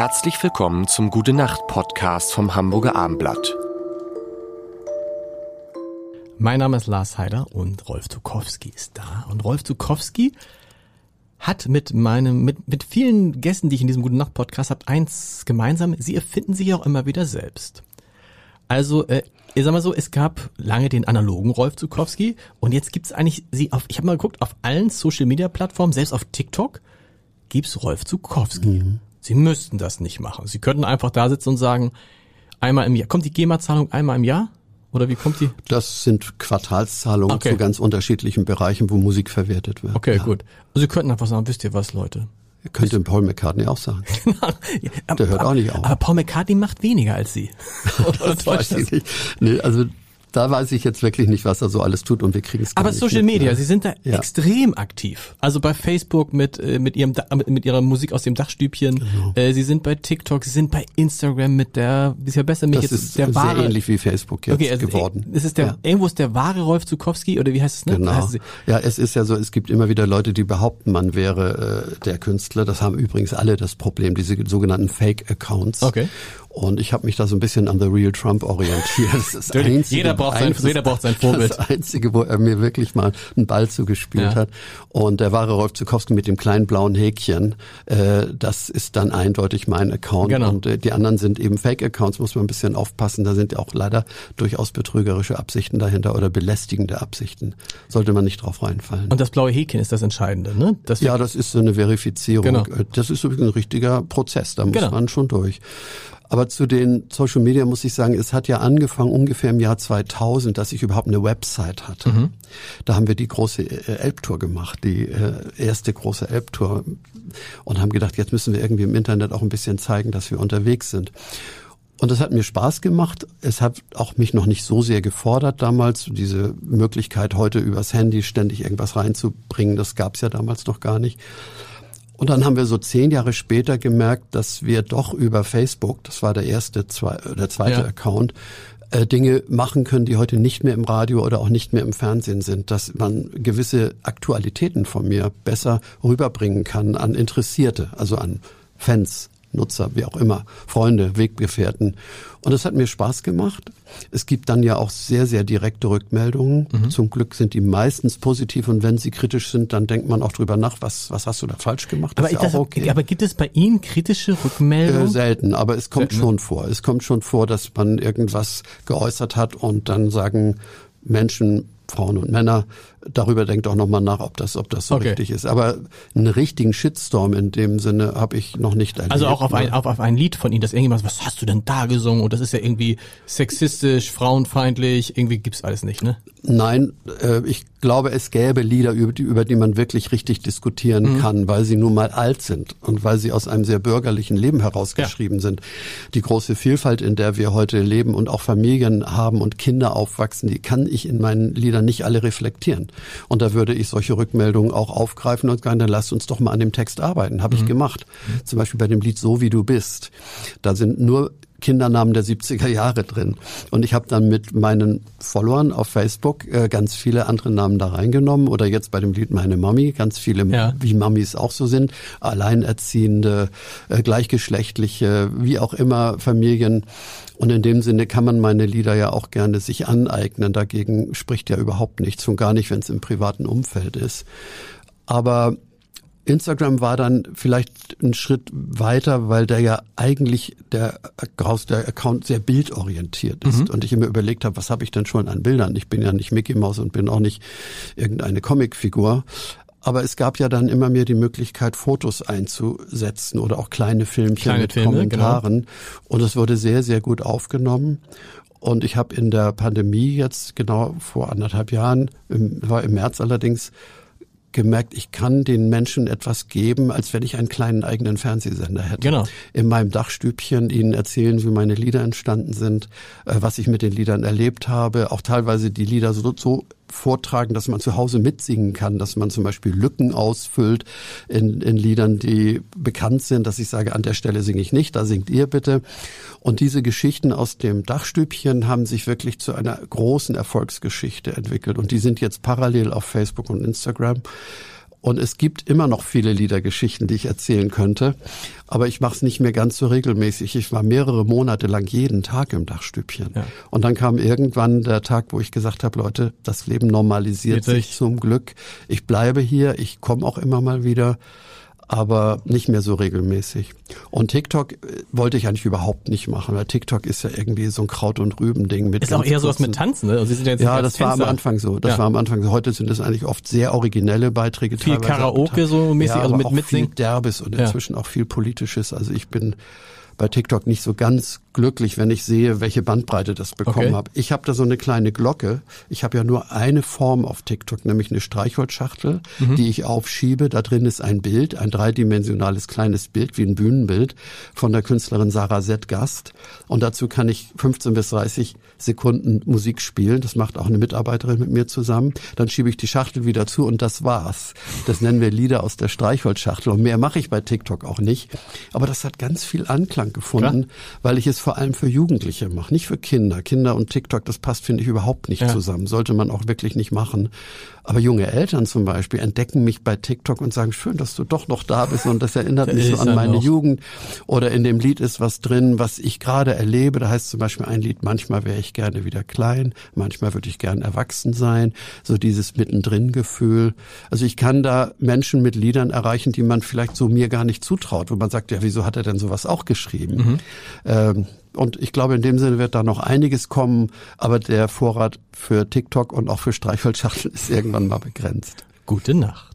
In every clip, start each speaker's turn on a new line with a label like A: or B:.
A: Herzlich willkommen zum Gute Nacht Podcast vom Hamburger Armblatt.
B: Mein Name ist Lars Heider und Rolf Zukowski ist da. Und Rolf Zukowski hat mit meinem, mit, mit vielen Gästen, die ich in diesem Gute Nacht Podcast habe, eins gemeinsam. Sie erfinden sich auch immer wieder selbst. Also, äh, ich sag mal so, es gab lange den analogen Rolf Zukowski und jetzt gibt's eigentlich sie auf, ich habe mal geguckt, auf allen Social Media Plattformen, selbst auf TikTok, gibt's Rolf Zukowski. Mhm. Sie müssten das nicht machen. Sie könnten einfach da sitzen und sagen, einmal im Jahr, kommt die GEMA-Zahlung einmal im Jahr? Oder wie kommt die?
C: Das sind Quartalszahlungen okay. zu ganz unterschiedlichen Bereichen, wo Musik verwertet wird.
B: Okay, ja. gut. Also Sie könnten einfach sagen, wisst ihr was, Leute?
C: Könnte Paul McCartney auch sagen.
B: Genau. Der hört auch nicht auf. Aber Paul McCartney macht weniger als Sie.
C: das weiß ich nicht. Nee, also da weiß ich jetzt wirklich nicht, was er so alles tut und wir kriegen es
B: Aber Social mit, Media, ne? Sie sind da ja. extrem aktiv. Also bei Facebook mit äh, mit ihrem mit ihrer Musik aus dem Dachstübchen. Genau. Äh, Sie sind bei TikTok, Sie sind bei Instagram mit der ist ja besser mich
C: das jetzt ist der wahre, sehr ähnlich wie Facebook jetzt okay, also geworden.
B: Es ist der ja. irgendwo ist der wahre Rolf Zukowski oder wie heißt es ne?
C: Genau. Ja, es ist ja so, es gibt immer wieder Leute, die behaupten, man wäre äh, der Künstler. Das haben übrigens alle das Problem, diese sogenannten Fake Accounts.
B: Okay.
C: Und ich habe mich da so ein bisschen an The Real Trump orientiert.
B: Das ist einzige, jeder, braucht sein, jeder braucht sein Vorbild.
C: Das Einzige, wo er mir wirklich mal einen Ball zugespielt ja. hat. Und der wahre Rolf Zukowski mit dem kleinen blauen Häkchen, äh, das ist dann eindeutig mein Account. Genau. Und äh, die anderen sind eben Fake-Accounts, muss man ein bisschen aufpassen. Da sind ja auch leider durchaus betrügerische Absichten dahinter oder belästigende Absichten. Sollte man nicht drauf reinfallen.
B: Und das blaue Häkchen ist das Entscheidende, ne?
C: Das ja, das ist so eine Verifizierung. Genau. Das ist übrigens ein richtiger Prozess, da muss genau. man schon durch. Aber zu den Social Media muss ich sagen, es hat ja angefangen ungefähr im Jahr 2000, dass ich überhaupt eine Website hatte. Mhm. Da haben wir die große äh, Elbtour gemacht, die äh, erste große Elbtour und haben gedacht, jetzt müssen wir irgendwie im Internet auch ein bisschen zeigen, dass wir unterwegs sind. Und das hat mir Spaß gemacht. Es hat auch mich noch nicht so sehr gefordert damals. Diese Möglichkeit, heute übers Handy ständig irgendwas reinzubringen, das gab es ja damals noch gar nicht. Und dann haben wir so zehn Jahre später gemerkt, dass wir doch über Facebook, das war der erste, zwei, der zweite ja. Account, äh, Dinge machen können, die heute nicht mehr im Radio oder auch nicht mehr im Fernsehen sind, dass man gewisse Aktualitäten von mir besser rüberbringen kann an Interessierte, also an Fans, Nutzer, wie auch immer, Freunde, Weggefährten. Und das hat mir Spaß gemacht. Es gibt dann ja auch sehr, sehr direkte Rückmeldungen. Mhm. Zum Glück sind die meistens positiv und wenn sie kritisch sind, dann denkt man auch drüber nach, was, was hast du da falsch gemacht.
B: Aber, das, okay. aber gibt es bei Ihnen kritische Rückmeldungen?
C: Äh, selten, aber es kommt selten, schon vor. Es kommt schon vor, dass man irgendwas geäußert hat und dann sagen Menschen, Frauen und Männer, darüber denkt auch nochmal nach, ob das, ob das so okay. richtig ist. Aber einen richtigen Shitstorm in dem Sinne habe ich noch nicht erlebt.
B: Also auch auf ein, auf, auf ein Lied von Ihnen, das irgendjemand, was hast du denn da gesungen? Und das ist ja irgendwie sexistisch, frauenfeindlich, irgendwie gibt's alles nicht, ne?
C: Nein, äh, ich glaube, es gäbe Lieder, über die, über die man wirklich richtig diskutieren mhm. kann, weil sie nun mal alt sind und weil sie aus einem sehr bürgerlichen Leben herausgeschrieben ja. sind. Die große Vielfalt, in der wir heute leben und auch Familien haben und Kinder aufwachsen, die kann ich in meinen Liedern nicht alle reflektieren. Und da würde ich solche Rückmeldungen auch aufgreifen und sagen, dann lasst uns doch mal an dem Text arbeiten. Habe mhm. ich gemacht. Mhm. Zum Beispiel bei dem Lied So wie du bist. Da sind nur Kindernamen der 70er Jahre drin. Und ich habe dann mit meinen Followern auf Facebook äh, ganz viele andere Namen da reingenommen. Oder jetzt bei dem Lied Meine Mami, ganz viele, ja. wie Mamis auch so sind, Alleinerziehende, äh, gleichgeschlechtliche, wie auch immer Familien. Und in dem Sinne kann man meine Lieder ja auch gerne sich aneignen. Dagegen spricht ja überhaupt nichts, schon gar nicht, wenn es im privaten Umfeld ist. Aber Instagram war dann vielleicht ein Schritt weiter, weil der ja eigentlich der, der Account sehr bildorientiert ist. Mhm. Und ich immer überlegt habe, was habe ich denn schon an Bildern? Ich bin ja nicht Mickey Mouse und bin auch nicht irgendeine Comicfigur. Aber es gab ja dann immer mehr die Möglichkeit, Fotos einzusetzen oder auch kleine Filmchen kleine mit Filme, Kommentaren. Genau. Und es wurde sehr, sehr gut aufgenommen. Und ich habe in der Pandemie jetzt genau vor anderthalb Jahren, im, war im März allerdings, gemerkt, ich kann den Menschen etwas geben, als wenn ich einen kleinen eigenen Fernsehsender hätte.
B: Genau.
C: In meinem Dachstübchen ihnen erzählen, wie meine Lieder entstanden sind, äh, was ich mit den Liedern erlebt habe, auch teilweise die Lieder so, so vortragen, dass man zu Hause mitsingen kann, dass man zum Beispiel Lücken ausfüllt in, in Liedern, die bekannt sind, dass ich sage, an der Stelle singe ich nicht, da singt ihr bitte. Und diese Geschichten aus dem Dachstübchen haben sich wirklich zu einer großen Erfolgsgeschichte entwickelt und die sind jetzt parallel auf Facebook und Instagram. Und es gibt immer noch viele Liedergeschichten, die ich erzählen könnte. Aber ich mache es nicht mehr ganz so regelmäßig. Ich war mehrere Monate lang jeden Tag im Dachstübchen. Ja. Und dann kam irgendwann der Tag, wo ich gesagt habe, Leute, das Leben normalisiert sich zum Glück. Ich bleibe hier, ich komme auch immer mal wieder aber nicht mehr so regelmäßig. Und TikTok äh, wollte ich eigentlich überhaupt nicht machen, weil TikTok ist ja irgendwie so ein Kraut- und Rüben-Ding mit.
B: Ist auch eher sowas mit Tanzen, ne? Also
C: Sie sind ja, jetzt ja das Tänzer. war am Anfang so. Das ja. war am Anfang so. Heute sind es eigentlich oft sehr originelle Beiträge.
B: Viel Karaoke so mäßig,
C: ja,
B: also mit Mitsingen.
C: Viel Derbes und inzwischen ja. auch viel Politisches. Also ich bin bei TikTok nicht so ganz glücklich, wenn ich sehe, welche Bandbreite das bekommen okay. habe. Ich habe da so eine kleine Glocke. Ich habe ja nur eine Form auf TikTok, nämlich eine Streichholzschachtel, mhm. die ich aufschiebe. Da drin ist ein Bild, ein dreidimensionales kleines Bild, wie ein Bühnenbild von der Künstlerin Sarah Z. Gast. Und dazu kann ich 15 bis 30 Sekunden Musik spielen. Das macht auch eine Mitarbeiterin mit mir zusammen. Dann schiebe ich die Schachtel wieder zu und das war's. Das nennen wir Lieder aus der Streichholzschachtel. Und mehr mache ich bei TikTok auch nicht. Aber das hat ganz viel Anklang gefunden, Klar. weil ich es vor allem für Jugendliche mache, nicht für Kinder. Kinder und TikTok, das passt, finde ich, überhaupt nicht ja. zusammen. Sollte man auch wirklich nicht machen. Aber junge Eltern zum Beispiel entdecken mich bei TikTok und sagen, schön, dass du doch noch da bist und das erinnert mich so an meine noch. Jugend. Oder in dem Lied ist was drin, was ich gerade erlebe. Da heißt zum Beispiel ein Lied, manchmal wäre ich gerne wieder klein, manchmal würde ich gern erwachsen sein. So dieses Mittendrin-Gefühl. Also ich kann da Menschen mit Liedern erreichen, die man vielleicht so mir gar nicht zutraut, wo man sagt, ja, wieso hat er denn sowas auch geschrieben? Mhm. Ähm, und ich glaube, in dem Sinne wird da noch einiges kommen, aber der Vorrat für TikTok und auch für Streichholzschachteln ist irgendwann mal begrenzt.
B: Gute Nacht.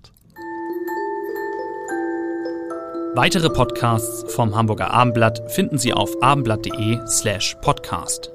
D: Weitere Podcasts vom Hamburger Abendblatt finden Sie auf abendblatt.de slash podcast.